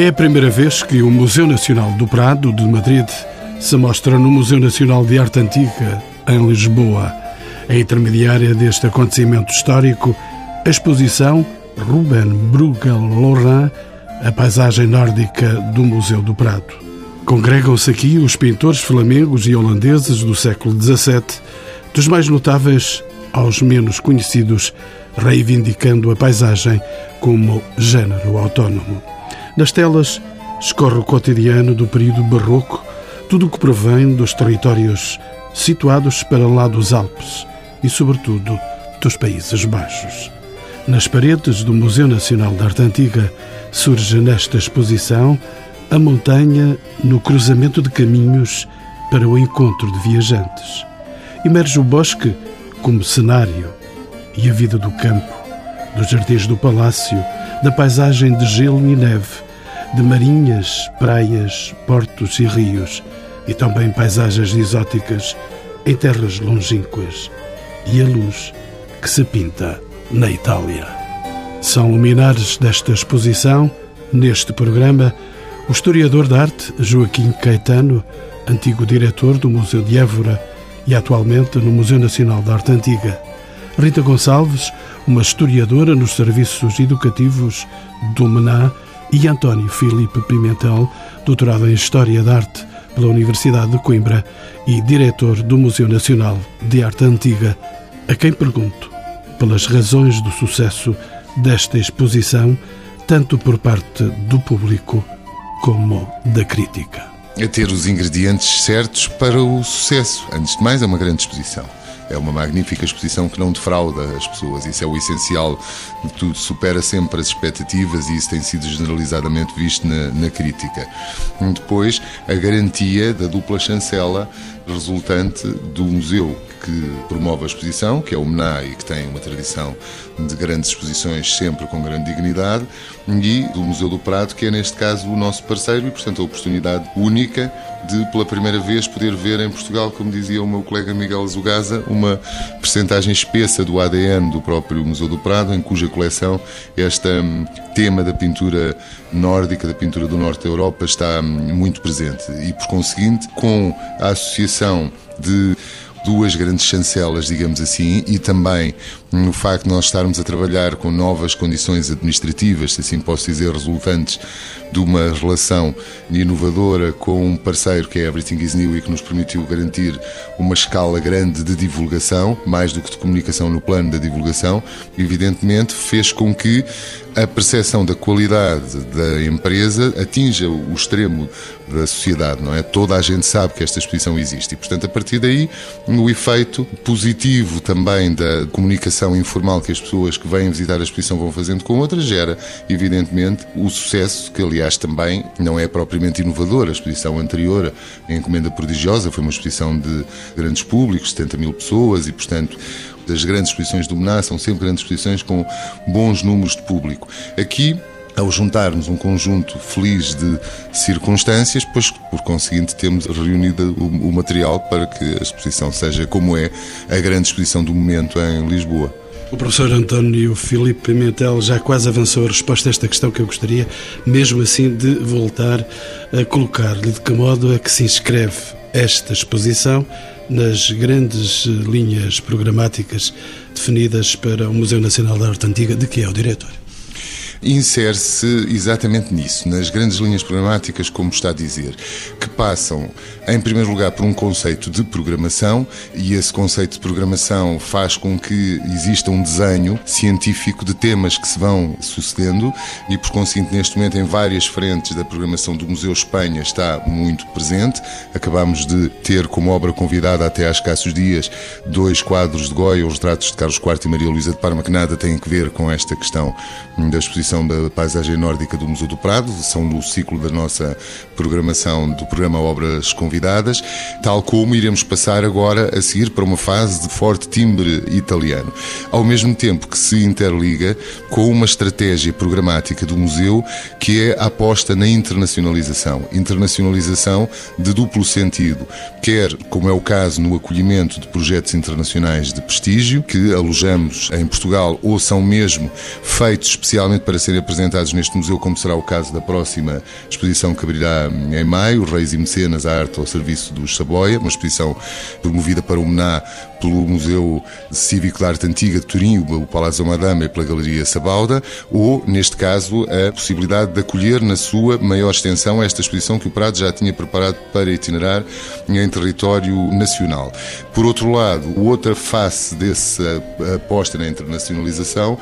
É a primeira vez que o Museu Nacional do Prado de Madrid se mostra no Museu Nacional de Arte Antiga, em Lisboa. A intermediária deste acontecimento histórico, a exposição Ruben Bruegel Laurent, a paisagem nórdica do Museu do Prado. Congregam-se aqui os pintores flamengos e holandeses do século XVII, dos mais notáveis aos menos conhecidos, reivindicando a paisagem como género autónomo. Nas telas escorre o cotidiano do período barroco, tudo o que provém dos territórios situados para lá dos Alpes e, sobretudo, dos Países Baixos. Nas paredes do Museu Nacional de Arte Antiga surge nesta exposição a montanha no cruzamento de caminhos para o encontro de viajantes. Emerge o bosque como cenário e a vida do campo, dos jardins do palácio, da paisagem de gelo e neve, de marinhas, praias, portos e rios, e também paisagens exóticas em terras longínquas, e a luz que se pinta na Itália. São luminares desta exposição, neste programa, o historiador de arte Joaquim Caetano, antigo diretor do Museu de Évora e atualmente no Museu Nacional de Arte Antiga. Rita Gonçalves, uma historiadora nos serviços educativos do MENA e António Filipe Pimentel, doutorado em História da Arte pela Universidade de Coimbra e diretor do Museu Nacional de Arte Antiga, a quem pergunto pelas razões do sucesso desta exposição, tanto por parte do público como da crítica. A ter os ingredientes certos para o sucesso. Antes de mais, é uma grande exposição. É uma magnífica exposição que não defrauda as pessoas. Isso é o essencial de tudo. Supera sempre as expectativas e isso tem sido generalizadamente visto na, na crítica. Depois, a garantia da dupla chancela resultante do museu que promove a exposição, que é o MENA e que tem uma tradição de grandes exposições sempre com grande dignidade, e do Museu do Prado, que é neste caso o nosso parceiro e, portanto, a oportunidade única de, pela primeira vez, poder ver em Portugal, como dizia o meu colega Miguel Zugaza, uma percentagem espessa do ADN do próprio Museu do Prado, em cuja coleção este hum, tema da pintura nórdica, da pintura do norte da Europa, está hum, muito presente. E, por conseguinte, com a associação de duas grandes chancelas, digamos assim, e também no facto de nós estarmos a trabalhar com novas condições administrativas, se assim posso dizer, resultantes de uma relação inovadora com um parceiro que é Everything is New e que nos permitiu garantir uma escala grande de divulgação, mais do que de comunicação no plano da divulgação, evidentemente fez com que a percepção da qualidade da empresa atinja o extremo da sociedade, não é? Toda a gente sabe que esta exposição existe e, portanto, a partir daí, o efeito positivo também da comunicação informal que as pessoas que vêm visitar a exposição vão fazendo com outras gera, evidentemente, o sucesso, que aliás também não é propriamente inovador. A exposição anterior, a Encomenda Prodigiosa, foi uma exposição de grandes públicos, 70 mil pessoas e, portanto, das grandes exposições do MNA são sempre grandes exposições com bons números de público. Aqui ao juntarmos um conjunto feliz de circunstâncias, pois por conseguinte temos reunido o, material para que a exposição seja como é a grande exposição do momento em Lisboa. O professor António Filipe Pimentel já quase avançou a resposta a esta questão que eu gostaria, mesmo assim, de voltar a colocar-lhe de que modo é que se inscreve esta exposição nas grandes linhas programáticas definidas para o Museu Nacional da Arte Antiga, de que é o diretor insere-se exatamente nisso, nas grandes linhas programáticas, como está a dizer, que passam, em primeiro lugar, por um conceito de programação, e esse conceito de programação faz com que exista um desenho científico de temas que se vão sucedendo, e por conseguinte, neste momento, em várias frentes da programação do Museu Espanha está muito presente. Acabamos de ter como obra convidada até às escassos dias dois quadros de Goya, os retratos de Carlos IV e Maria Luísa de Parma, que nada têm a ver com esta questão da exposição exposição da paisagem nórdica do Museu do Prado, são no ciclo da nossa programação do programa Obras Convidadas, tal como iremos passar agora a seguir para uma fase de forte timbre italiano. Ao mesmo tempo que se interliga com uma estratégia programática do museu que é a aposta na internacionalização. Internacionalização de duplo sentido, quer, como é o caso no acolhimento de projetos internacionais de prestígio, que alojamos em Portugal ou são mesmo feitos especialmente para serem apresentados neste museu, como será o caso da próxima exposição que abrirá em maio, Reis e Mecenas, a arte ao serviço dos Saboia, uma exposição promovida para o Mená pelo Museu Cívico de Arte Antiga de Turim, o Palácio Madame e pela Galeria Sabauda, ou, neste caso, a possibilidade de acolher na sua maior extensão esta exposição que o Prado já tinha preparado para itinerar em território nacional. Por outro lado, outra face dessa aposta na internacionalização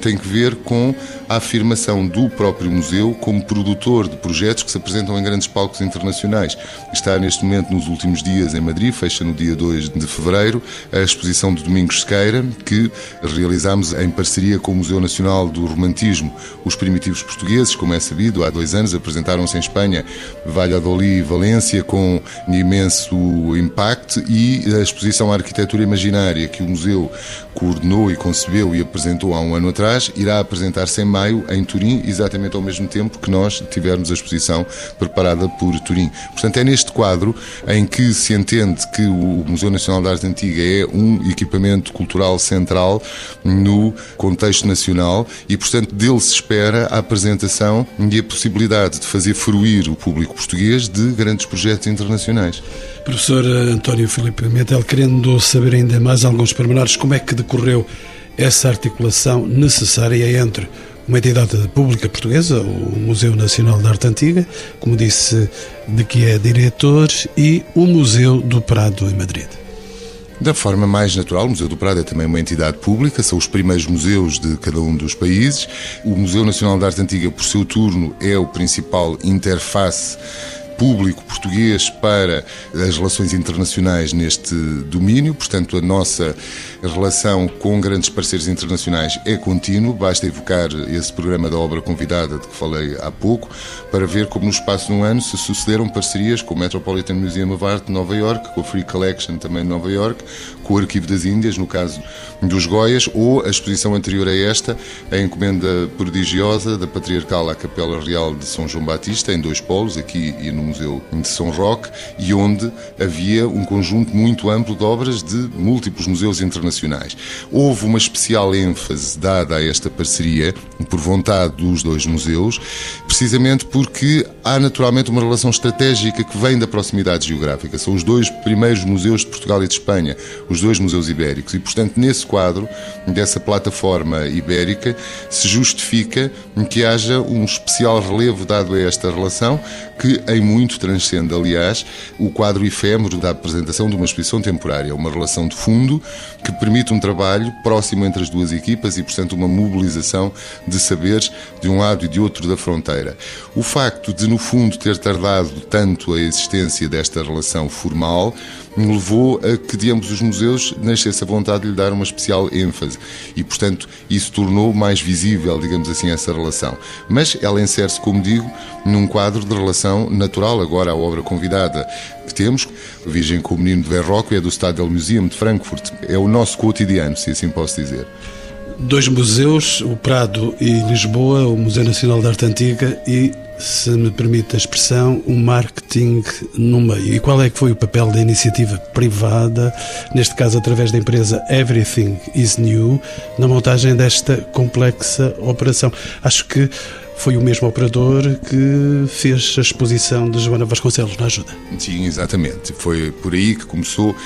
tem que ver com a afirmação do próprio museu como produtor de projetos que se apresentam em grandes palcos internacionais. Está neste momento nos últimos dias em Madrid, fecha no dia 2 de fevereiro, a exposição de Domingos Sequeira, que realizámos em parceria com o Museu Nacional do Romantismo. Os primitivos portugueses, como é sabido, há dois anos apresentaram-se em Espanha, Valladolid e Valência, com imenso impacto, e a exposição Arquitetura Imaginária, que o museu coordenou e concebeu e apresentou há um ano atrás, irá apresentar-se em maio em Turim, exatamente ao mesmo tempo que nós tivermos a exposição preparada por Turim. Portanto, é neste quadro em que se entende que o Museu Nacional da Arte Antiga é um equipamento cultural central no contexto nacional e, portanto, dele se espera a apresentação e a possibilidade de fazer fruir o público português de grandes projetos internacionais. Professor António Filipe Metel, querendo saber ainda mais alguns pormenores, como é que decorreu essa articulação necessária entre uma entidade pública portuguesa, o Museu Nacional de Arte Antiga, como disse, de que é diretor, e o Museu do Prado em Madrid. Da forma mais natural, o Museu do Prado é também uma entidade pública, são os primeiros museus de cada um dos países. O Museu Nacional de Arte Antiga, por seu turno, é o principal interface público português para as relações internacionais neste domínio, portanto, a nossa relação com grandes parceiros internacionais é contínua, basta evocar esse programa da obra convidada de que falei há pouco, para ver como no espaço de um ano se sucederam parcerias com o Metropolitan Museum of Art de Nova York, com a Free Collection também de Nova York, com o Arquivo das Índias, no caso dos Goias, ou a exposição anterior a esta, a encomenda prodigiosa da Patriarcal à Capela Real de São João Batista, em dois polos, aqui e no Museu de São Roque, e onde havia um conjunto muito amplo de obras de múltiplos museus internacionais. Houve uma especial ênfase dada a esta parceria, por vontade dos dois museus, precisamente porque há naturalmente uma relação estratégica que vem da proximidade geográfica. São os dois primeiros museus de Portugal e de Espanha, os dois museus ibéricos, e portanto, nesse quadro dessa plataforma ibérica, se justifica que haja um especial relevo dado a esta relação, que em muito transcende, aliás, o quadro efêmero da apresentação de uma exposição temporária, uma relação de fundo que permite um trabalho próximo entre as duas equipas e, portanto, uma mobilização de saberes de um lado e de outro da fronteira. O facto de, no fundo, ter tardado tanto a existência desta relação formal levou a que de ambos os museus nascesse a vontade de lhe dar uma especial ênfase e, portanto, isso tornou mais visível, digamos assim, essa relação. Mas ela insere-se, como digo, num quadro de relação natural. Agora, a obra convidada que temos, Virgem com o Menino de Verrocchio, é do Stadel Museum de Frankfurt. É o nosso cotidiano, se assim posso dizer dois museus, o Prado e Lisboa, o Museu Nacional de Arte Antiga e, se me permite a expressão, o marketing no meio. E qual é que foi o papel da iniciativa privada, neste caso através da empresa Everything is New, na montagem desta complexa operação? Acho que foi o mesmo operador que fez a exposição de Joana Vasconcelos na ajuda. Sim, exatamente. Foi por aí que começou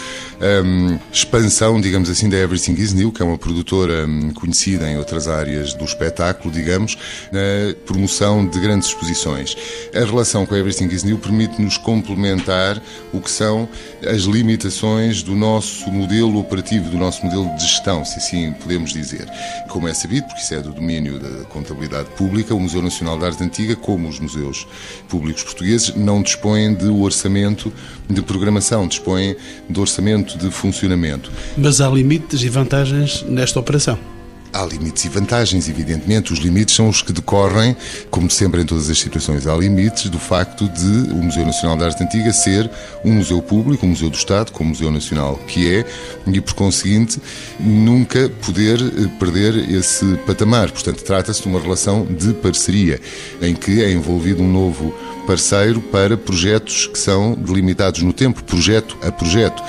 a um, expansão, digamos assim, da Everything is New, que é uma produtora um, conhecida em outras áreas do espetáculo, digamos, na promoção de grandes exposições. A relação com a Everything is New permite-nos complementar o que são as limitações do nosso modelo operativo, do nosso modelo de gestão, se assim podemos dizer. Como é sabido, porque isso é do domínio da contabilidade pública, o Museu Nacional de Arte Antiga, como os museus públicos portugueses, não dispõem de orçamento de programação, dispõem de orçamento de funcionamento. Mas há limites e vantagens nesta operação. Há limites e vantagens, evidentemente. Os limites são os que decorrem, como sempre em todas as situações, há limites do facto de o Museu Nacional da Arte Antiga ser um museu público, um museu do Estado, como Museu Nacional que é, e por conseguinte nunca poder eh, perder esse patamar. Portanto, trata-se de uma relação de parceria, em que é envolvido um novo parceiro para projetos que são delimitados no tempo, projeto a projeto.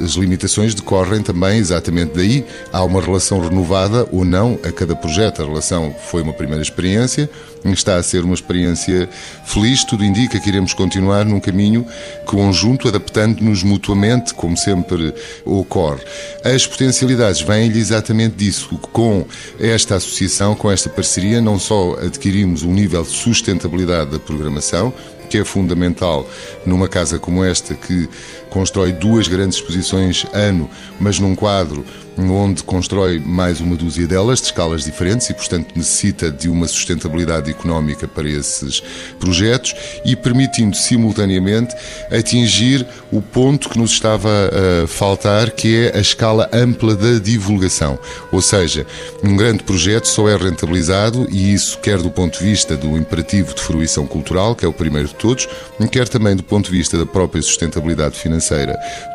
As limitações decorrem também exatamente daí. Há uma relação renovada ou não a cada projeto. A relação foi uma primeira experiência, está a ser uma experiência feliz. Tudo indica que iremos continuar num caminho conjunto, adaptando-nos mutuamente, como sempre ocorre. As potencialidades vêm-lhe exatamente disso. Com esta associação, com esta parceria, não só adquirimos um nível de sustentabilidade da programação, que é fundamental numa casa como esta, que constrói duas grandes exposições ano, mas num quadro onde constrói mais uma dúzia delas, de escalas diferentes, e, portanto, necessita de uma sustentabilidade económica para esses projetos e permitindo simultaneamente atingir o ponto que nos estava a faltar, que é a escala ampla da divulgação. Ou seja, um grande projeto só é rentabilizado, e isso quer do ponto de vista do imperativo de fruição cultural, que é o primeiro de todos, quer também do ponto de vista da própria sustentabilidade financeira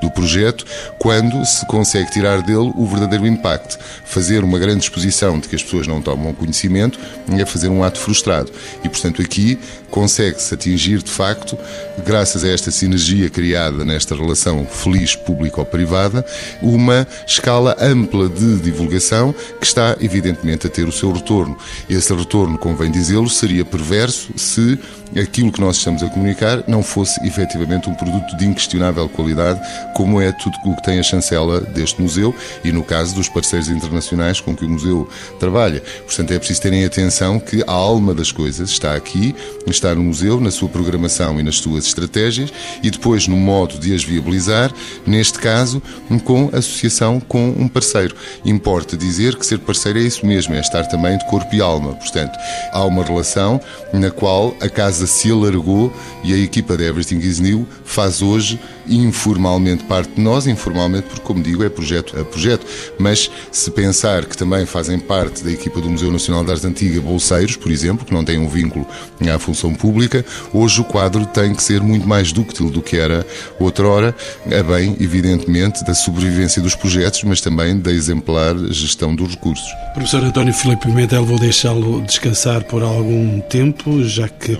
do projeto, quando se consegue tirar dele o verdadeiro impacto. Fazer uma grande exposição de que as pessoas não tomam conhecimento é fazer um ato frustrado. E, portanto, aqui consegue-se atingir, de facto, graças a esta sinergia criada nesta relação feliz público-privada, uma escala ampla de divulgação que está, evidentemente, a ter o seu retorno. Esse retorno, convém dizê-lo, seria perverso se aquilo que nós estamos a comunicar não fosse efetivamente um produto de inquestionável qualidade, como é tudo o que tem a chancela deste museu e no caso dos parceiros internacionais com que o museu trabalha. Portanto, é preciso terem atenção que a alma das coisas está aqui, está no museu, na sua programação e nas suas estratégias e depois no modo de as viabilizar, neste caso, com associação com um parceiro. Importa dizer que ser parceiro é isso mesmo, é estar também de corpo e alma. Portanto, há uma relação na qual a casa se alargou e a equipa da Everything is New faz hoje informalmente parte de nós, informalmente porque, como digo, é projeto a projeto. Mas se pensar que também fazem parte da equipa do Museu Nacional de Arte Antiga bolseiros, por exemplo, que não têm um vínculo à função pública, hoje o quadro tem que ser muito mais dúctil do que era outrora, a bem, evidentemente, da sobrevivência dos projetos, mas também da exemplar gestão dos recursos. Professor António Filipe Pimentel, vou deixá-lo descansar por algum tempo, já que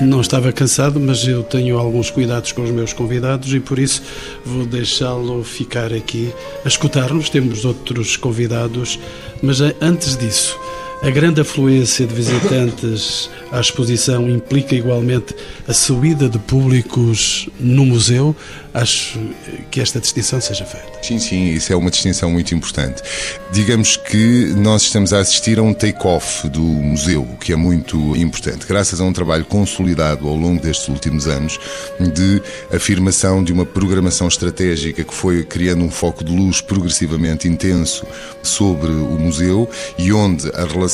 não estava cansado, mas eu tenho alguns cuidados com os meus convidados e por isso vou deixá-lo ficar aqui a escutar-nos. Temos outros convidados, mas antes disso, a grande afluência de visitantes à exposição implica igualmente a subida de públicos no museu. Acho que esta distinção seja feita. Sim, sim, isso é uma distinção muito importante. Digamos que nós estamos a assistir a um take-off do museu, que é muito importante, graças a um trabalho consolidado ao longo destes últimos anos de afirmação de uma programação estratégica que foi criando um foco de luz progressivamente intenso sobre o museu e onde a relação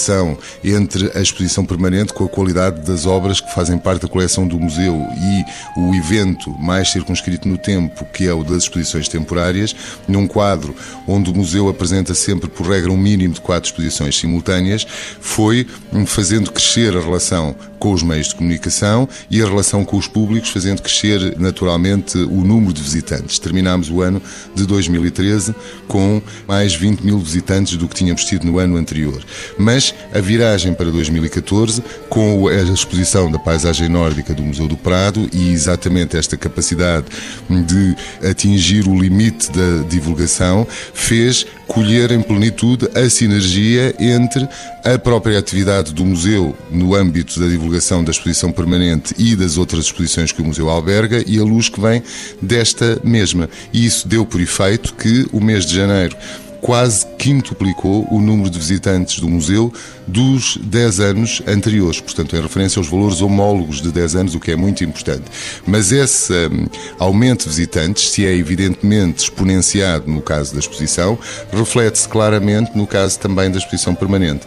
entre a exposição permanente com a qualidade das obras que fazem parte da coleção do museu e o evento mais circunscrito no tempo, que é o das exposições temporárias, num quadro onde o museu apresenta sempre, por regra, um mínimo de quatro exposições simultâneas, foi fazendo crescer a relação com os meios de comunicação e a relação com os públicos, fazendo crescer naturalmente o número de visitantes. Terminámos o ano de 2013 com mais 20 mil visitantes do que tínhamos tido no ano anterior. Mas a viragem para 2014, com a exposição da paisagem nórdica do Museu do Prado e exatamente esta capacidade de atingir o limite da divulgação, fez colher em plenitude a sinergia entre a própria atividade do museu no âmbito da divulgação da exposição permanente e das outras exposições que o museu alberga e a luz que vem desta mesma. E isso deu por efeito que o mês de janeiro quase quintuplicou o número de visitantes do museu dos 10 anos anteriores, portanto, em referência aos valores homólogos de 10 anos, o que é muito importante. Mas esse um, aumento de visitantes, se é evidentemente exponenciado no caso da exposição, reflete-se claramente no caso também da exposição permanente.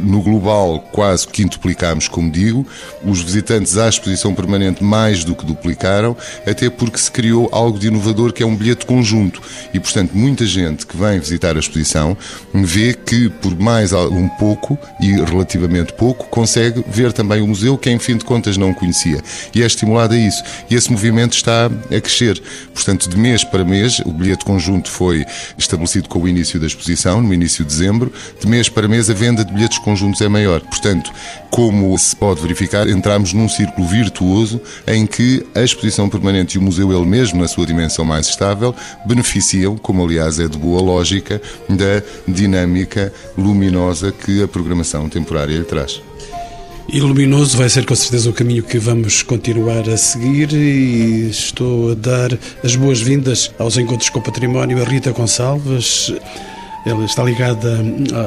No global, quase quintuplicámos, como digo, os visitantes à exposição permanente mais do que duplicaram, até porque se criou algo de inovador que é um bilhete conjunto e, portanto, muita gente que vem visitar a exposição, vê que por mais um pouco e relativamente pouco consegue ver também o museu que em fim de contas não conhecia e é estimulado a isso e esse movimento está a crescer. Portanto, de mês para mês, o bilhete conjunto foi estabelecido com o início da exposição, no início de dezembro, de mês para mês a venda de bilhetes conjuntos é maior. Portanto, como se pode verificar, entramos num círculo virtuoso em que a exposição permanente e o museu ele mesmo, na sua dimensão mais estável, beneficiam, como aliás é de boa lógica, da dinâmica luminosa que a programação temporária lhe traz. E luminoso vai ser com certeza o caminho que vamos continuar a seguir e estou a dar as boas-vindas aos encontros com o património a Rita Gonçalves. Ela está ligada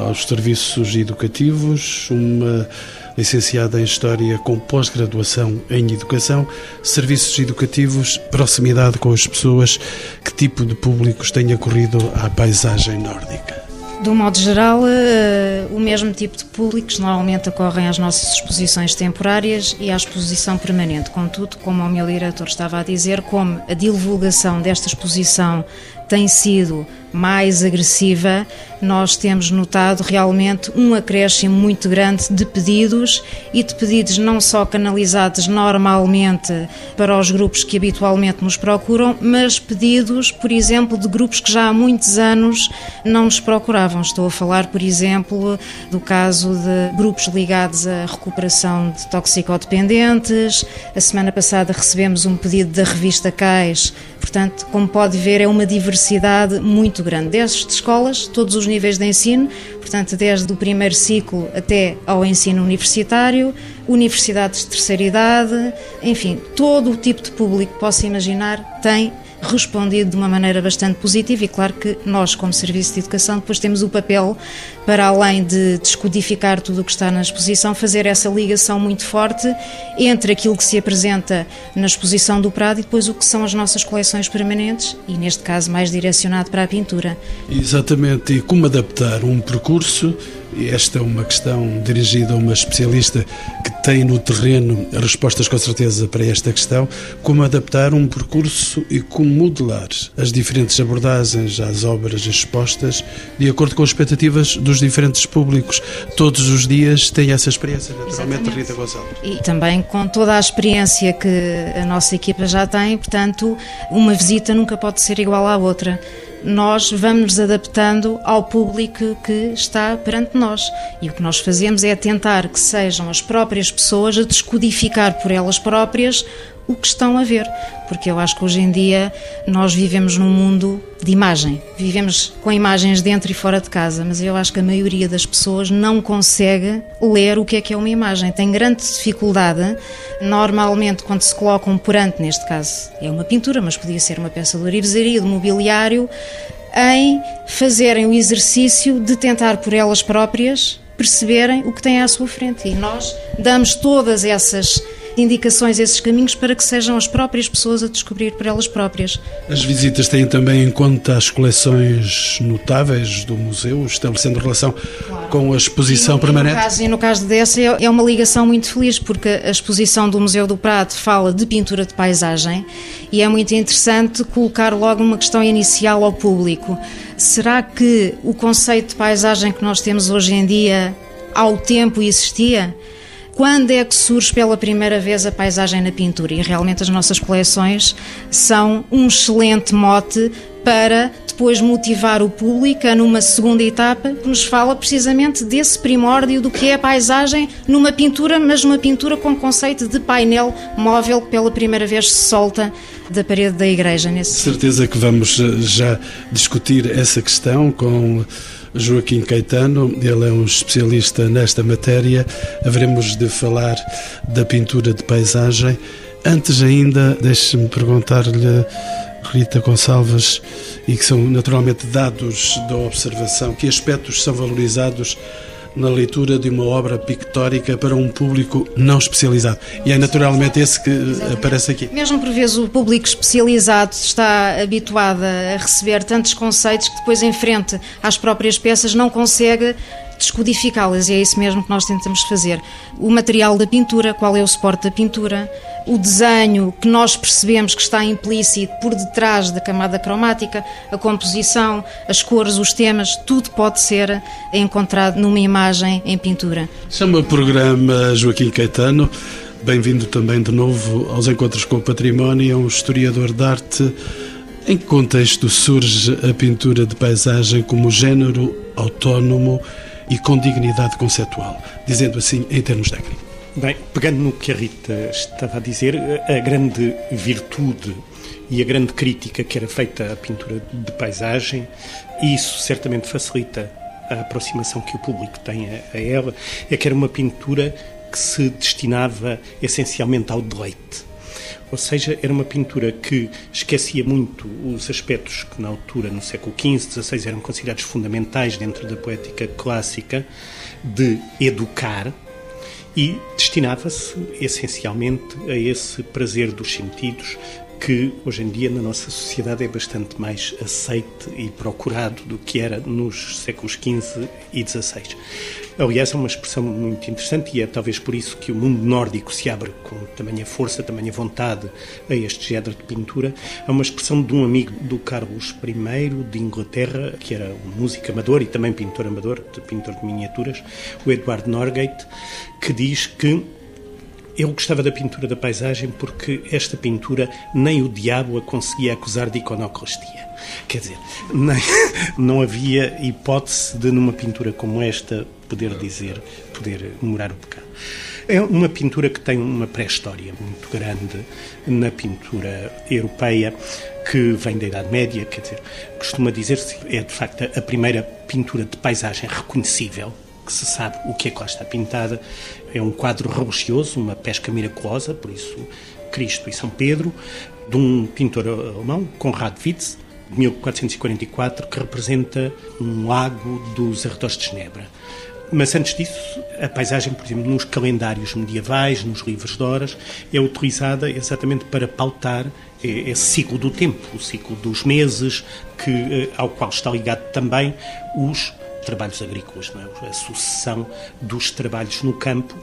aos serviços educativos, uma licenciada em História com pós-graduação em Educação, serviços educativos, proximidade com as pessoas, que tipo de públicos tem ocorrido à paisagem nórdica? De um modo geral, eh, o mesmo tipo de públicos normalmente ocorrem às nossas exposições temporárias e à exposição permanente. Contudo, como o meu diretor estava a dizer, como a divulgação desta exposição tem sido mais agressiva, nós temos notado realmente um acréscimo muito grande de pedidos e de pedidos não só canalizados normalmente para os grupos que habitualmente nos procuram, mas pedidos, por exemplo, de grupos que já há muitos anos não nos procuravam. Estou a falar, por exemplo, do caso de grupos ligados à recuperação de toxicodependentes. A semana passada recebemos um pedido da revista Cais. Portanto, como pode ver, é uma diversidade muito grande, desde escolas, todos os níveis de ensino, portanto, desde o primeiro ciclo até ao ensino universitário, universidades de terceira idade, enfim, todo o tipo de público que possa imaginar tem respondido de uma maneira bastante positiva e claro que nós, como Serviço de Educação, depois temos o papel, para além de descodificar tudo o que está na exposição, fazer essa ligação muito forte entre aquilo que se apresenta na exposição do Prado e depois o que são as nossas coleções permanentes e, neste caso, mais direcionado para a pintura. Exatamente, e como adaptar um percurso esta é uma questão dirigida a uma especialista que tem no terreno respostas com certeza para esta questão, como adaptar um percurso e como modelar as diferentes abordagens às obras expostas de acordo com as expectativas dos diferentes públicos. Todos os dias tem essa experiência, naturalmente, Exatamente. Rita Gonçalves. E também com toda a experiência que a nossa equipa já tem, portanto, uma visita nunca pode ser igual à outra nós vamos nos adaptando ao público que está perante nós. E o que nós fazemos é tentar que sejam as próprias pessoas a descodificar por elas próprias o que estão a ver. Porque eu acho que hoje em dia nós vivemos num mundo de imagem. Vivemos com imagens dentro e fora de casa, mas eu acho que a maioria das pessoas não consegue ler o que é que é uma imagem. Tem grande dificuldade. Normalmente, quando se colocam perante, neste caso, é uma pintura, mas podia ser uma peça de orivesaria, de mobiliário, em fazerem o exercício de tentar por elas próprias perceberem o que têm à sua frente. E nós damos todas essas indicações, esses caminhos para que sejam as próprias pessoas a descobrir por elas próprias. As visitas têm também em conta as coleções notáveis do museu, estabelecendo relação claro. com a exposição e, permanente? E no, caso, e no caso dessa é, é uma ligação muito feliz, porque a exposição do Museu do Prado fala de pintura de paisagem e é muito interessante colocar logo uma questão inicial ao público. Será que o conceito de paisagem que nós temos hoje em dia ao tempo existia? Quando é que surge pela primeira vez a paisagem na pintura? E realmente as nossas coleções são um excelente mote para depois motivar o público numa segunda etapa que nos fala precisamente desse primórdio do que é a paisagem numa pintura, mas numa pintura com conceito de painel móvel que pela primeira vez se solta da parede da igreja. Nesse Certeza que vamos eh, já discutir essa questão com Joaquim Caetano, ele é um especialista nesta matéria. Haveremos de falar da pintura de paisagem. Antes ainda, deixe-me perguntar-lhe, Rita Gonçalves, e que são naturalmente dados da observação, que aspectos são valorizados na leitura de uma obra pictórica para um público não especializado. E é naturalmente esse que Exatamente. aparece aqui. Mesmo por vezes o público especializado está habituado a receber tantos conceitos que depois, em frente às próprias peças, não consegue descodificá-las e é isso mesmo que nós tentamos fazer. O material da pintura, qual é o suporte da pintura, o desenho que nós percebemos que está implícito por detrás da camada cromática, a composição, as cores, os temas, tudo pode ser encontrado numa imagem em pintura. Chama o programa Joaquim Caetano. Bem-vindo também de novo aos Encontros com o Património, é um historiador de arte. Em que contexto surge a pintura de paisagem como género autónomo e com dignidade conceptual, dizendo assim em termos técnicos? Bem, pegando no que a Rita estava a dizer, a grande virtude e a grande crítica que era feita à pintura de paisagem, isso certamente facilita a aproximação que o público tem a, ela, é que era uma pintura que se destinava essencialmente ao deleite. Ou seja, era uma pintura que esquecia muito os aspectos que na altura, no século XV, XVI, eram considerados fundamentais dentro da poética clássica, de educar, e destinava-se essencialmente a esse prazer dos sentidos que hoje em dia na nossa sociedade é bastante mais aceite e procurado do que era nos séculos XV e XVI. Aliás, é uma expressão muito interessante e é talvez por isso que o mundo nórdico se abre com tamanha força, tamanha vontade a este género de pintura. É uma expressão de um amigo do Carlos I de Inglaterra, que era um músico amador e também pintor amador, pintor de miniaturas, o Edward Norgate, que diz que eu gostava da pintura da paisagem porque esta pintura nem o diabo a conseguia acusar de iconoclastia. Quer dizer, nem, não havia hipótese de, numa pintura como esta, poder dizer, poder morar o pecado. É uma pintura que tem uma pré-história muito grande na pintura europeia, que vem da Idade Média, quer dizer, costuma dizer-se, é de facto a primeira pintura de paisagem reconhecível que se sabe o que é que lá está pintada. É um quadro religioso, uma pesca miraculosa, por isso Cristo e São Pedro, de um pintor alemão, Conrad Witz, de 1444, que representa um lago dos arredores de Genebra. Mas antes disso, a paisagem, por exemplo, nos calendários medievais, nos livros de horas, é utilizada exatamente para pautar esse ciclo do tempo, o ciclo dos meses, que, eh, ao qual está ligado também os trabalhos agrícolas, é? a sucessão dos trabalhos no campo,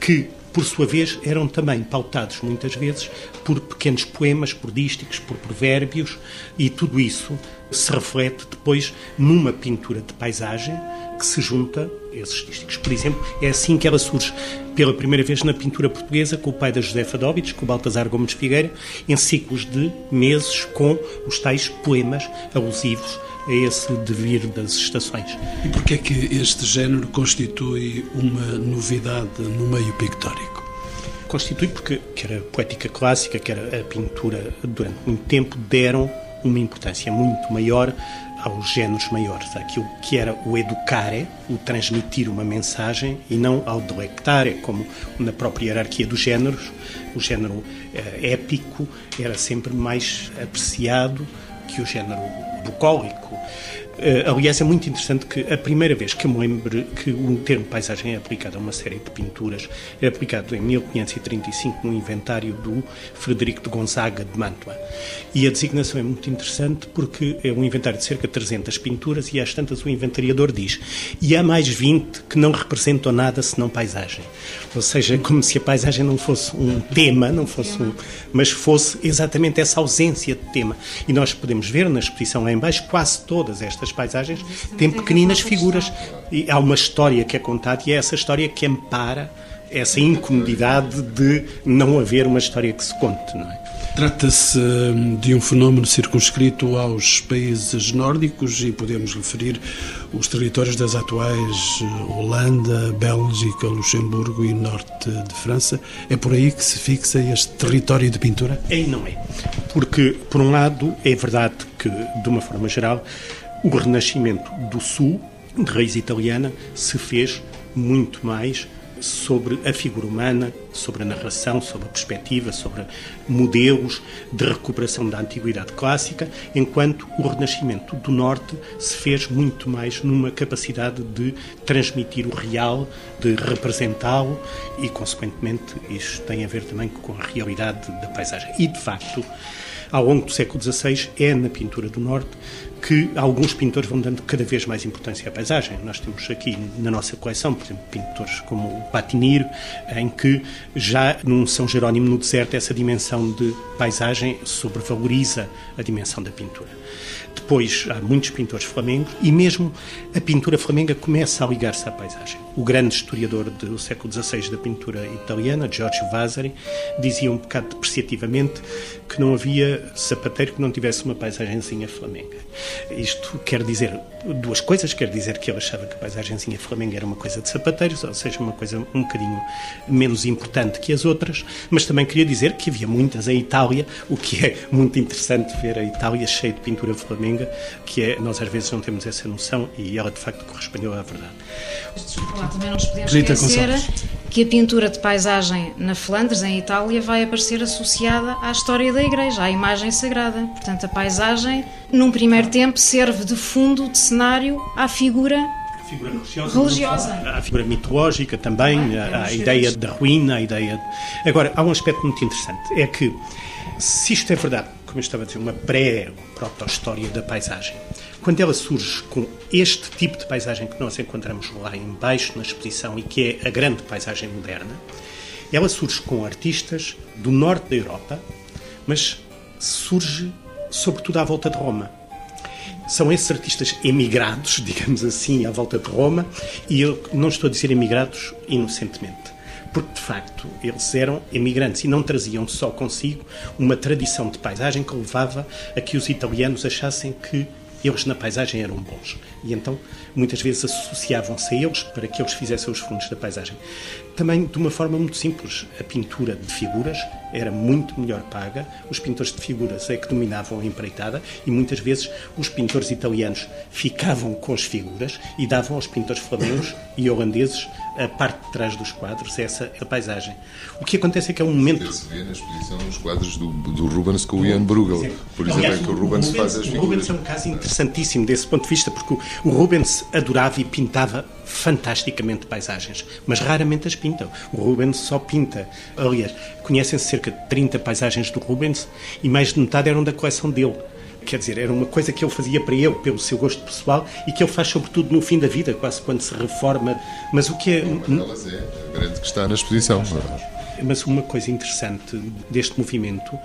que, por sua vez, eram também pautados muitas vezes por pequenos poemas, por dísticos, por provérbios, e tudo isso se reflete depois numa pintura de paisagem que se junta a esses dísticos. Por exemplo, é assim que ela surge pela primeira vez na pintura portuguesa com o pai da Josefa Dóbites, com o Baltasar Gomes Figueira, em ciclos de meses com os tais poemas alusivos a esse devir das estações. E porquê é que este género constitui uma novidade no meio pictórico? Constitui porque quer a poética clássica, quer a pintura, durante muito tempo, deram uma importância muito maior aos géneros maiores, aquilo que era o educare, o transmitir uma mensagem, e não ao delectare, como na própria hierarquia dos géneros. O género eh, épico era sempre mais apreciado que o género bucólico. Uh, aliás, é muito interessante que a primeira vez que me lembro que o termo paisagem é aplicado a uma série de pinturas é aplicado em 1535 no inventário do Frederico de Gonzaga de Mantua. E a designação é muito interessante porque é um inventário de cerca de 300 pinturas e às tantas o inventariador diz e há mais 20 que não representam nada senão paisagem. Ou seja, como se a paisagem não fosse um tema, não fosse um, mas fosse exatamente essa ausência de tema. E nós podemos ver na exposição lá embaixo quase todas estas paisagens têm pequeninas figuras. E há uma história que é contada e é essa história que ampara essa incomodidade de não haver uma história que se conte, não é? Trata-se hum, de um fenómeno circunscrito aos países nórdicos e podemos referir os territórios das atuais eh, Holanda, Bélgica, Luxemburgo e norte de França. É por aí que se fixa este território de pintura? É e não é. Porque, por um lado, é verdade que, de uma forma geral, o renascimento do Sul, de raiz italiana, se fez muito mais sobre a figura humana, sobre a narração, sobre a perspectiva, sobre modelos de recuperação da antiguidade clássica, enquanto o Renascimento do Norte se fez muito mais numa capacidade de transmitir o real, de representá-lo e, consequentemente, isto tem a ver também com a realidade da paisagem. E, de facto, ao longo do século XVI, é na pintura do Norte que alguns pintores vão dando cada vez mais importância à paisagem. Nós temos aqui na nossa coleção, por exemplo, pintores como o Patinir, em que já num São Jerónimo no deserto essa dimensão de paisagem sobrevaloriza a dimensão da pintura. Depois há muitos pintores flamengos e mesmo a pintura flamenga começa a ligar-se à paisagem. O grande historiador do século XVI da pintura italiana, Giorgio Vasari, dizia um bocado depreciativamente que não havia sapateiro que não tivesse uma paisagenzinha flamenga. Isto quer dizer duas coisas. Quer dizer que ele achava que a paisagenzinha flamenga era uma coisa de sapateiros, ou seja, uma coisa um bocadinho menos importante que as outras, mas também queria dizer que havia muitas em Itália, o que é muito interessante ver a Itália cheia de pintura flamenga, que é, nós às vezes não temos essa noção e ela de facto correspondeu à verdade. Desculpa também não nos podemos esquecer que a pintura de paisagem na Flandres, em Itália, vai aparecer associada à história da igreja, à imagem sagrada. Portanto, a paisagem, num primeiro tempo, serve de fundo, de cenário à figura figura religiosa, religiosa. a figura mitológica também, a, a, ideia da ruína, a ideia. De... Agora, há um aspecto muito interessante: é que, se isto é verdade, como eu estava a dizer, uma pré-proto-história da paisagem, quando ela surge com este tipo de paisagem que nós encontramos lá embaixo na exposição e que é a grande paisagem moderna, ela surge com artistas do norte da Europa, mas surge sobretudo à volta de Roma. São esses artistas emigrados, digamos assim, à volta de Roma, e eu não estou a dizer emigrados inocentemente porque de facto eles eram emigrantes e não traziam só consigo uma tradição de paisagem que levava a que os italianos achassem que eles na paisagem eram bons. E então, muitas vezes associavam-se a eles para que eles fizessem os fundos da paisagem. Também de uma forma muito simples. A pintura de figuras era muito melhor paga, os pintores de figuras é que dominavam a empreitada e muitas vezes os pintores italianos ficavam com as figuras e davam aos pintores flamengos e holandeses a parte de trás dos quadros, essa a paisagem. O que acontece é que é um momento. Se vê na exposição os quadros do, do Rubens com o Ian Bruegel. Por exemplo, é que o Rubens, Rubens faz as figuras. O Rubens é um caso interessantíssimo desse ponto de vista, porque o Rubens adorava e pintava fantasticamente paisagens, mas raramente as pinta. O Rubens só pinta. Aliás, conhecem-se cerca de 30 paisagens do Rubens e mais de metade eram da coleção dele. Quer dizer, era uma coisa que ele fazia para ele, pelo seu gosto pessoal, e que ele faz sobretudo no fim da vida, quase quando se reforma. Mas o que é. Uma delas é a grande que está na exposição. Mas uma coisa interessante deste movimento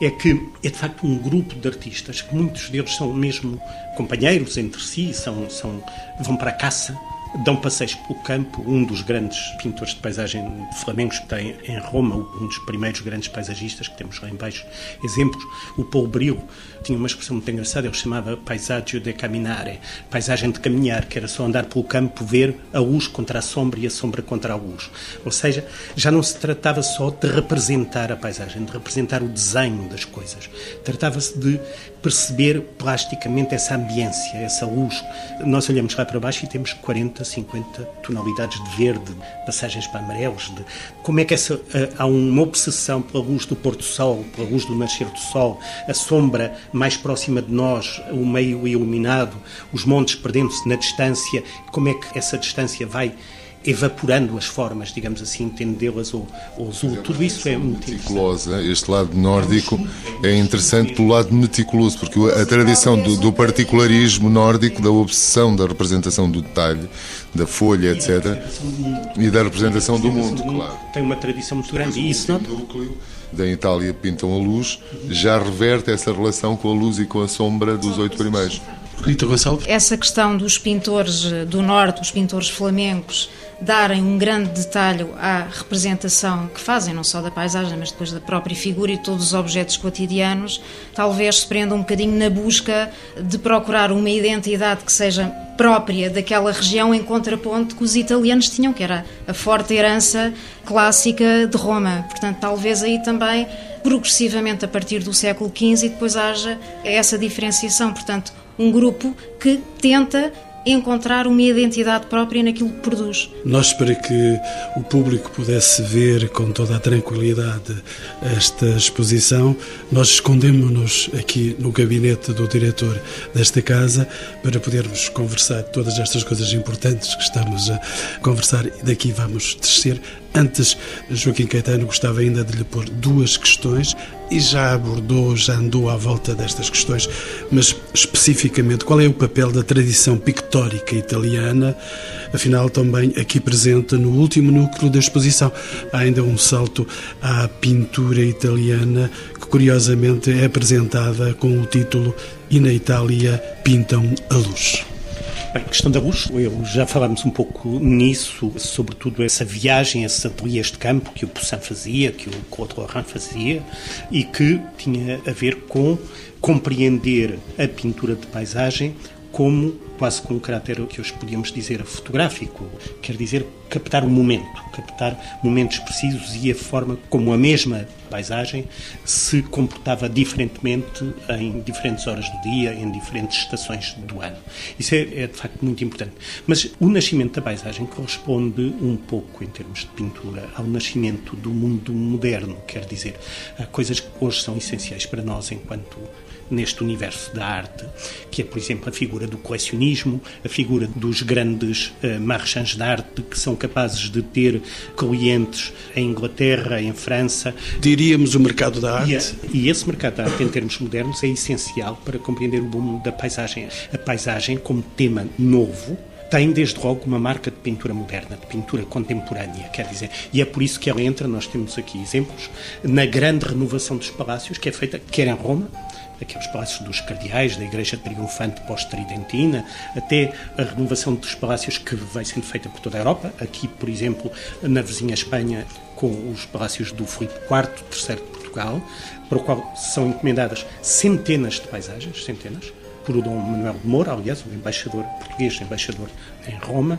é que é de facto um grupo de artistas que muitos deles são mesmo companheiros entre si, são, são, vão para a caça dão passeios pelo campo. Um dos grandes pintores de paisagem Flamengos que tem em Roma, um dos primeiros grandes paisagistas que temos lá embaixo, exemplos, o Paul Bril tinha uma expressão muito engraçada, ele chamava paisagem de caminare, paisagem de caminhar, que era só andar pelo campo, ver a luz contra a sombra e a sombra contra a luz. Ou seja, já não se tratava só de representar a paisagem, de representar o desenho das coisas. Tratava-se de perceber plasticamente essa ambiência, essa luz. Nós olhamos lá para baixo e temos 40, 50 tonalidades de verde, passagens para amarelos. De... Como é que essa, eh, há uma obsessão pela luz do pôr do sol, pela luz do nascer do sol, a sombra mais próxima de nós, o meio iluminado, os montes perdendo-se na distância, como é que essa distância vai evaporando as formas, digamos assim, tendê-las ao, ao azul. Tudo isso é muito meticulosa. Este lado nórdico é interessante pelo lado meticuloso, porque a tradição do, do, particularismo nórdico, da obsessão da representação do detalhe, da folha, etc., e da representação do mundo, claro. Tem uma tradição muito grande. E isso da Itália pintam a luz, já reverte essa relação com a luz e com a sombra dos oito primeiros. Rita Gonçalves? Essa questão dos pintores do Norte, os pintores flamengos, darem um grande detalhe à representação que fazem, não só da paisagem, mas depois da própria figura e todos os objetos cotidianos, talvez se prenda um bocadinho na busca de procurar uma identidade que seja própria daquela região em contraponto que os italianos tinham, que era a forte herança clássica de Roma. Portanto, talvez aí também progressivamente a partir do século XV depois haja essa diferenciação. Portanto, um grupo que tenta encontrar uma identidade própria naquilo que produz. Nós, para que o público pudesse ver com toda a tranquilidade esta exposição, nós escondemos-nos aqui no gabinete do diretor desta casa para podermos conversar todas estas coisas importantes que estamos a conversar e daqui vamos descer. Antes, Joaquim Caetano gostava ainda de lhe pôr duas questões. e já abordou, já andou à volta destas questões, mas especificamente qual é o papel da tradição pictórica italiana, afinal também aqui presente no último núcleo da exposição. Há ainda um salto à pintura italiana que curiosamente é apresentada com o título E na Itália pintam a luz. Bem, questão da luz, eu já falámos um pouco nisso, sobretudo essa viagem, esses ateliês de campo que o Poussin fazia, que o Claude Lorrain fazia, e que tinha a ver com compreender a pintura de paisagem como quase com um caráter que hoje podíamos dizer fotográfico, quer dizer captar o momento, captar momentos precisos e a forma como a mesma paisagem se comportava diferentemente em diferentes horas do dia, em diferentes estações do ano. Isso é, é de facto muito importante. Mas o nascimento da paisagem corresponde um pouco, em termos de pintura, ao nascimento do mundo moderno, quer dizer, coisas que hoje são essenciais para nós enquanto neste universo da arte, que é, por exemplo, a figura do colecionismo, a figura dos grandes uh, marchands de arte que são capazes de ter clientes em Inglaterra, em França. Diríamos o mercado da arte. E, e esse mercado da arte, em termos modernos, é essencial para compreender o mundo da paisagem. A paisagem, como tema novo, tem desde logo uma marca de pintura moderna, de pintura contemporânea, quer dizer, e é por isso que ela entra, nós temos aqui exemplos, na grande renovação dos palácios, que é feita quer em Roma, aqueles palácios dos cardeais, da Igreja Triunfante pós-tridentina, até a renovação dos palácios que vai sendo feita por toda a Europa, aqui, por exemplo, na vizinha Espanha, com os palácios do Filipe IV, terceiro de Portugal, para o qual são encomendadas centenas de paisagens, centenas, por Dom Manuel de Moura, aliás, o embaixador português, embaixador em Roma,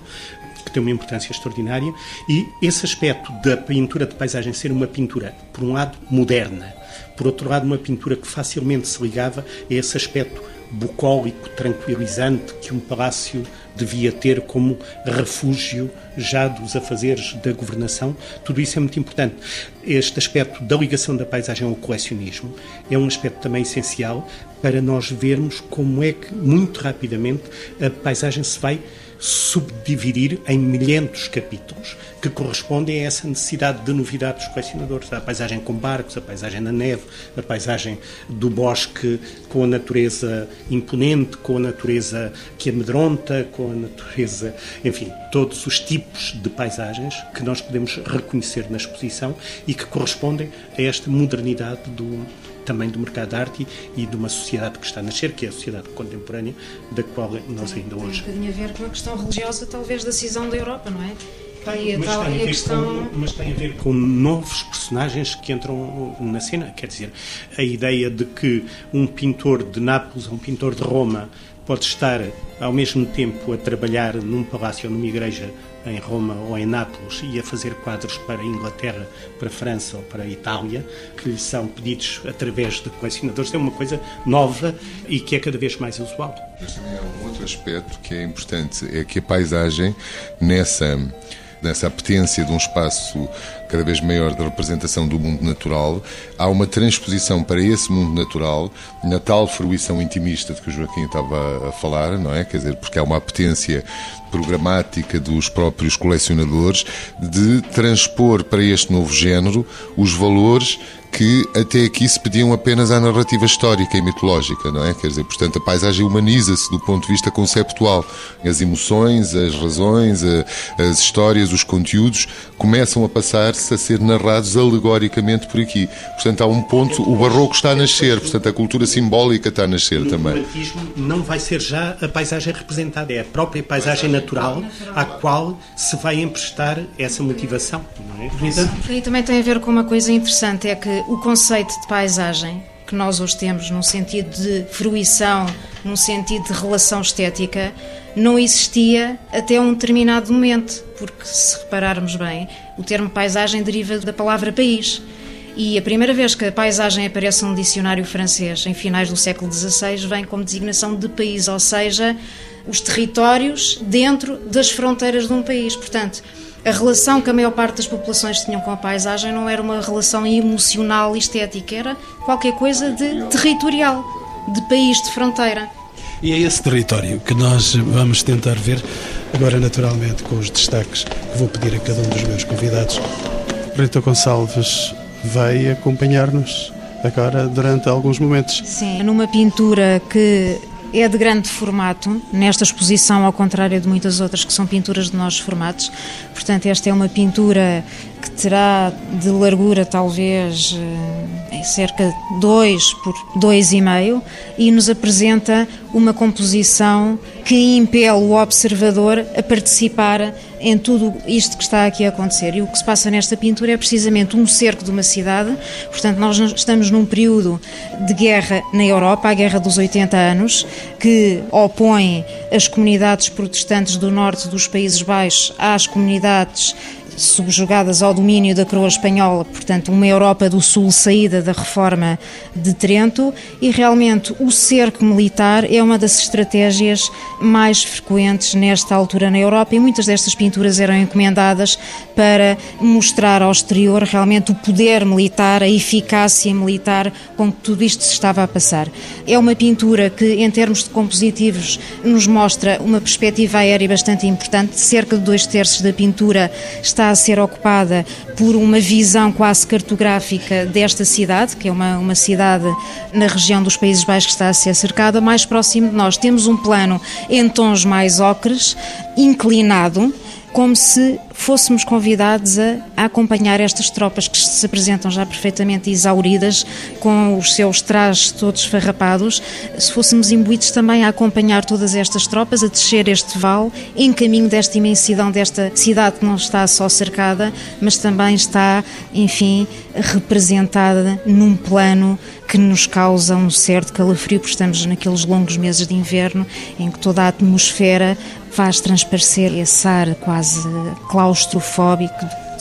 que tem uma importância extraordinária, e esse aspecto da pintura de paisagem ser uma pintura, por um lado, moderna, por outro lado, uma pintura que facilmente se ligava a esse aspecto bucólico, tranquilizante que um palácio devia ter como refúgio já dos afazeres da governação. Tudo isso é muito importante. Este aspecto da ligação da paisagem ao colecionismo é um aspecto também essencial para nós vermos como é que, muito rapidamente, a paisagem se vai subdividir em milhentos capítulos que correspondem a essa necessidade de novidade dos colecionadores. A paisagem com barcos, a paisagem na neve, a paisagem do bosque com a natureza imponente, com a natureza que amedronta, com a natureza, enfim, todos os tipos de paisagens que nós podemos reconhecer na exposição e que correspondem a esta modernidade do, também do mercado de arte e de uma sociedade que está a nascer, que é a sociedade contemporânea, da qual nós ainda hoje. Tem um bocadinho a ver com a questão religiosa, talvez, da cisão da Europa, não é? Tem, mas, tem a questão... com, mas tem a ver com novos personagens que entram na cena. Quer dizer, a ideia de que um pintor de Nápoles, um pintor de Roma, pode estar ao mesmo tempo a trabalhar num palácio ou numa igreja em Roma ou em Nápoles e a fazer quadros para a Inglaterra, para a França ou para a Itália, que lhe são pedidos através de colecionadores, é uma coisa nova e que é cada vez mais usual. Mas também há um outro aspecto que é importante, é que a paisagem, nessa nessa apetência de um espaço cada vez maior de representação do mundo natural, há uma transposição para esse mundo natural na tal fruição intimista de que o Joaquim estava a falar, não é? Quer dizer, porque há uma apetência programática dos próprios colecionadores de transpor para este novo género os valores que até aqui se pediam apenas à narrativa histórica e mitológica, não é? Quer dizer, portanto, a paisagem humaniza-se do ponto de vista conceptual. As emoções, as razões, as histórias, os conteúdos começam a passar-se a ser narrados alegoricamente por aqui. Portanto, há um ponto, o barroco está a nascer, portanto, a cultura simbólica está a nascer no também. O romantismo não vai ser já a paisagem representada, é a própria paisagem natural à qual se vai emprestar essa motivação, não é? E também tem a ver com uma coisa interessante, é que o conceito de paisagem que nós hoje temos num sentido de fruição, num sentido de relação estética, não existia até um determinado momento, porque se repararmos bem, o termo paisagem deriva da palavra país. E a primeira vez que a paisagem aparece num dicionário francês, em finais do século XVI, vem como designação de país, ou seja, os territórios dentro das fronteiras de um país. Portanto, a relação que a maior parte das populações tinham com a paisagem não era uma relação emocional e estética, era qualquer coisa de territorial, de país, de fronteira. E é esse território que nós vamos tentar ver, agora naturalmente com os destaques que vou pedir a cada um dos meus convidados. Rita Gonçalves vai acompanhar-nos agora durante alguns momentos. Sim, numa pintura que é de grande formato, nesta exposição, ao contrário de muitas outras que são pinturas de nossos formatos. Portanto, esta é uma pintura que terá de largura talvez eh, em cerca de 2 por 2,5 e nos apresenta uma composição que impele o observador a participar em tudo isto que está aqui a acontecer. E o que se passa nesta pintura é precisamente um cerco de uma cidade, portanto, nós estamos num período de guerra na Europa, a Guerra dos 80 anos, que opõe as comunidades protestantes do norte dos Países Baixos às comunidades subjugadas ao domínio da coroa espanhola, portanto, uma Europa do Sul saída da reforma de Trento, e realmente o cerco militar é uma das estratégias mais frequentes nesta altura na Europa, e muitas destas pinturas eram encomendadas para mostrar ao exterior realmente o poder militar, a eficácia militar com que tudo isto se estava a passar. É uma pintura que, em termos de compositivos, nos mostra uma perspectiva aérea bastante importante, cerca de dois terços da pintura está está a ser ocupada por uma visão quase cartográfica desta cidade, que é uma, uma cidade na região dos Países Baixos que está a ser cercada, mais próximo de nós. Temos um plano em tons mais ocres, inclinado, como se fôssemos convidados a, a, acompanhar estas tropas que se apresentam já perfeitamente exauridas, com os seus trajes todos farrapados, se fôssemos imbuídos também a acompanhar todas estas tropas, a descer este vale, em caminho desta imensidão desta cidade que não está só cercada, mas também está, enfim, representada num plano que nos causa um certo calafrio, porque estamos naqueles longos meses de inverno em que toda a atmosfera faz transparecer esse ar quase claustrofóbico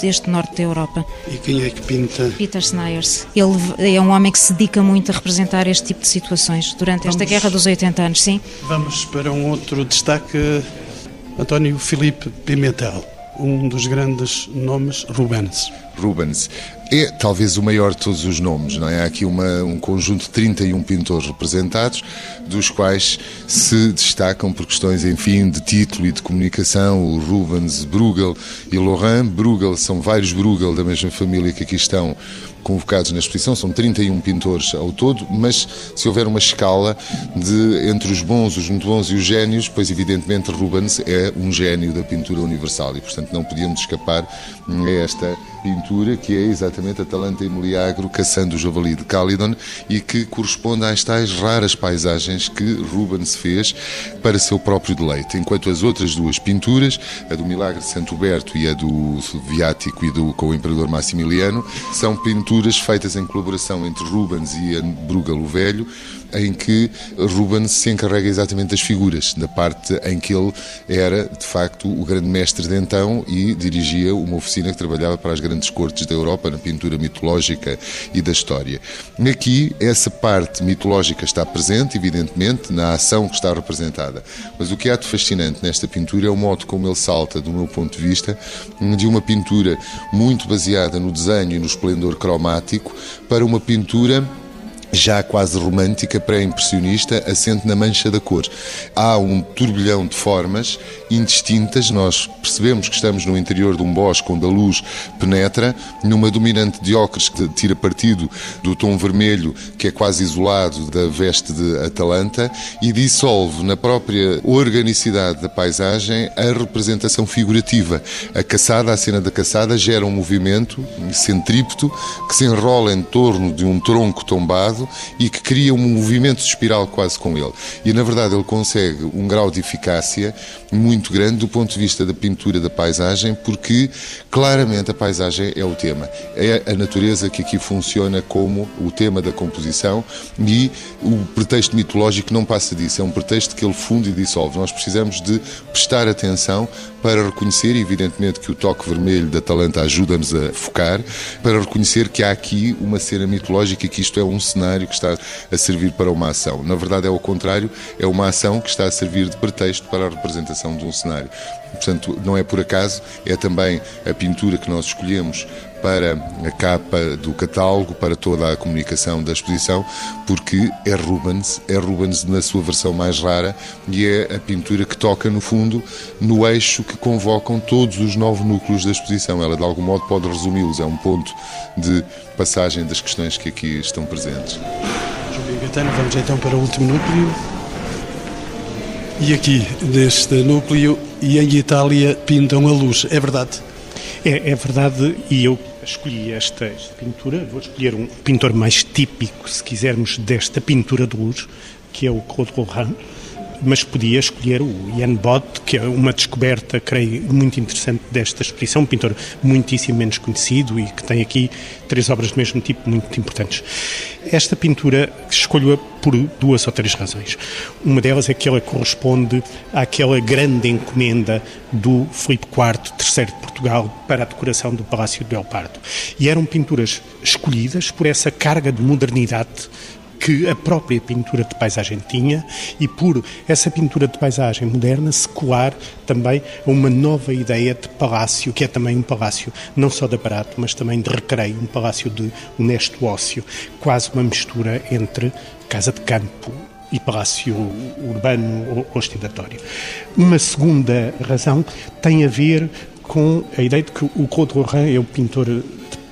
deste norte da Europa. E quem é que pinta? Peter Snyders. Ele é um homem que se dedica muito a representar este tipo de situações durante Vamos... esta Guerra dos 80 anos, sim. Vamos para um outro destaque, António Filipe Pimentel, um dos grandes nomes Rubens. Rubens. É talvez o maior de todos os nomes, não é? Há aqui uma, um conjunto de 31 pintores representados, dos quais se destacam por questões, enfim, de título e de comunicação, o Rubens, Bruegel e Laurent. Bruegel são vários Bruegel da mesma família que aqui estão convocados na exposição, são 31 pintores ao todo, mas se houver uma escala de entre os bons, os muito bons e os génios, pois evidentemente Rubens é um gênio da pintura universal e, portanto, não podíamos escapar a esta pintura que é exatamente Atalanta e Meliagro caçando o javali de Calidon e que corresponde às tais raras paisagens que Rubens fez para seu próprio deleite, enquanto as outras duas pinturas, a do Milagre de Santo Berto e a do Viático e do com o Imperador Maximiliano, são pinturas feitas em colaboração entre Rubens e Bruegel o Velho, em que Rubens se encarrega exatamente das figuras, da parte em que ele era, de facto, o grande mestre de então e dirigia uma oficina que trabalhava para as grandes cortes da Europa na pintura mitológica e da história. Aqui, essa parte mitológica está presente, evidentemente, na ação que está representada. Mas o que há de fascinante nesta pintura é o modo como ele salta, do meu ponto de vista, de uma pintura muito baseada no desenho e no esplendor cromático para uma pintura já quase romântica, pré-impressionista, assente na mancha da cor. Há um turbilhão de formas indistintas, nós percebemos que estamos no interior de um bosque onde a luz penetra, numa dominante de ocres que tira partido do tom vermelho, que é quase isolado da veste de Atalanta, e dissolve na própria organicidade da paisagem a representação figurativa. A caçada, a cena da caçada, gera um movimento centrípeto que se enrola em torno de um tronco tombado e que cria um movimento de espiral quase com ele. E na verdade ele consegue um grau de eficácia muito grande do ponto de vista da pintura da paisagem, porque claramente a paisagem é o tema. É a natureza que aqui funciona como o tema da composição e o pretexto mitológico não passa disso. É um pretexto que ele funde e dissolve. Nós precisamos de prestar atenção para reconhecer, evidentemente que o toque vermelho da Talanta ajuda-nos a focar, para reconhecer que há aqui uma cena mitológica e que isto é um cenário que está a servir para uma ação. Na verdade é o contrário, é uma ação que está a servir de pretexto para a representação de um cenário. Portanto, não é por acaso, é também a pintura que nós escolhemos para a capa do catálogo, para toda a comunicação da exposição, porque é Rubens, é Rubens na sua versão mais rara e é a pintura que toca, no fundo, no eixo que convocam todos os nove núcleos da exposição. Ela, de algum modo, pode resumi-los, é um ponto de passagem das questões que aqui estão presentes. Gatano, vamos então para o último núcleo. E aqui, deste núcleo, e em Itália pintam a luz, é verdade? É, é verdade, e eu escolhi esta, pintura, vou escolher um pintor mais típico, se quisermos, desta pintura de luz, que é o Claude Lorrain, mas podia escolher o Ian Bott, que é uma descoberta, creio, muito interessante desta exposição, um pintor muitíssimo menos conhecido e que tem aqui três obras do mesmo tipo muito importantes. Esta pintura escolho-a por duas ou três razões. Uma delas é que ela corresponde àquela grande encomenda do Filipe IV, terceiro de Portugal, para a decoração do Palácio de El Pardo. E eram pinturas escolhidas por essa carga de modernidade que a própria pintura de paisagem tinha e por essa pintura de paisagem moderna se colar também a uma nova ideia de palácio, que é também um palácio não só de aparato, mas também de recreio, um palácio de honesto ócio, quase uma mistura entre casa de campo e palácio urbano ostentatório. Uma segunda razão tem a ver com a ideia de que o Claude Lorrain é o pintor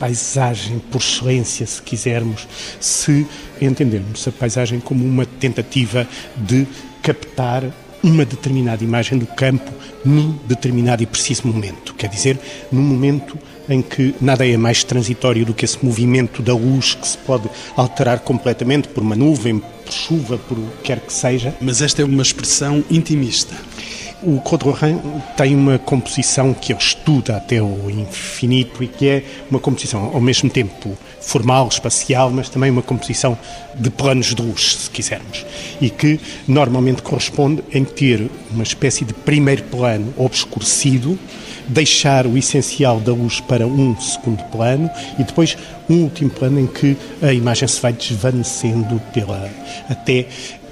paisagem por excelência, se quisermos, se entendermos a paisagem como uma tentativa de captar uma determinada imagem do campo num determinado e preciso momento. Quer dizer, num momento em que nada é mais transitório do que esse movimento da luz que se pode alterar completamente por uma nuvem, por chuva, por o que quer que seja. Mas esta é uma expressão intimista. O Claude Lorrain tem uma composição que ele estuda até o infinito e que é uma composição ao mesmo tempo formal, espacial, mas também uma composição de planos de luz, se quisermos, e que normalmente corresponde em ter uma espécie de primeiro plano obscurecido, deixar o essencial da luz para um segundo plano e depois um último plano em que a imagem se vai desvanecendo pela até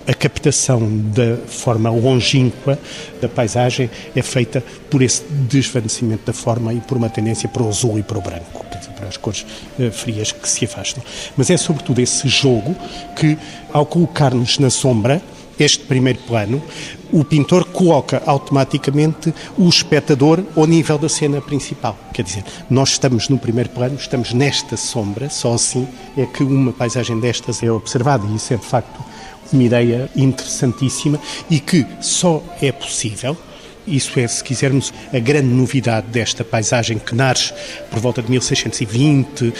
a captação da forma longínqua da paisagem é feita por esse desvanecimento da forma e por uma tendência para o azul e para o branco, para as cores uh, frias que se afastam. Mas é sobretudo esse jogo que, ao colocar-nos na sombra, este primeiro plano, o pintor coloca automaticamente o espectador ao nível da cena principal. Quer dizer, nós estamos no primeiro plano, estamos nesta sombra, só assim é que uma paisagem destas é observada, e isso é de facto uma ideia interessantíssima e que só é possível isso é, se quisermos, a grande novidade desta paisagem que nasce por volta de 1620,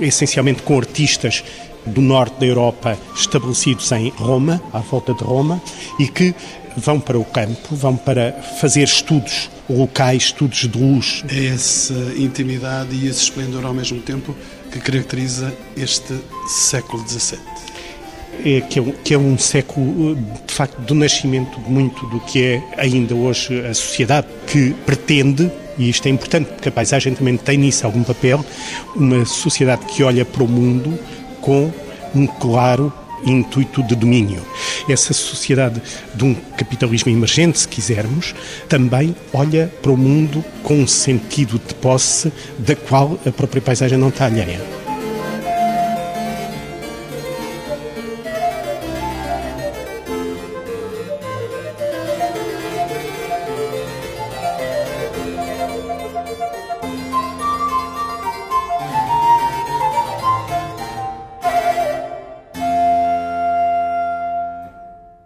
essencialmente com artistas do norte da Europa estabelecidos em Roma, à volta de Roma, e que vão para o campo, vão para fazer estudos locais, estudos de luz. É essa intimidade e esse esplendor ao mesmo tempo que caracteriza este século XVII é, que, é um, que é um século, de facto, do nascimento muito do que é ainda hoje a sociedade, que pretende e isto é importante porque a paisagem também tem nisso algum papel, uma sociedade que olha para o mundo com um claro intuito de domínio. Essa sociedade de um capitalismo emergente, se quisermos, também olha para o mundo com um sentido de posse da qual a própria paisagem não está alheia.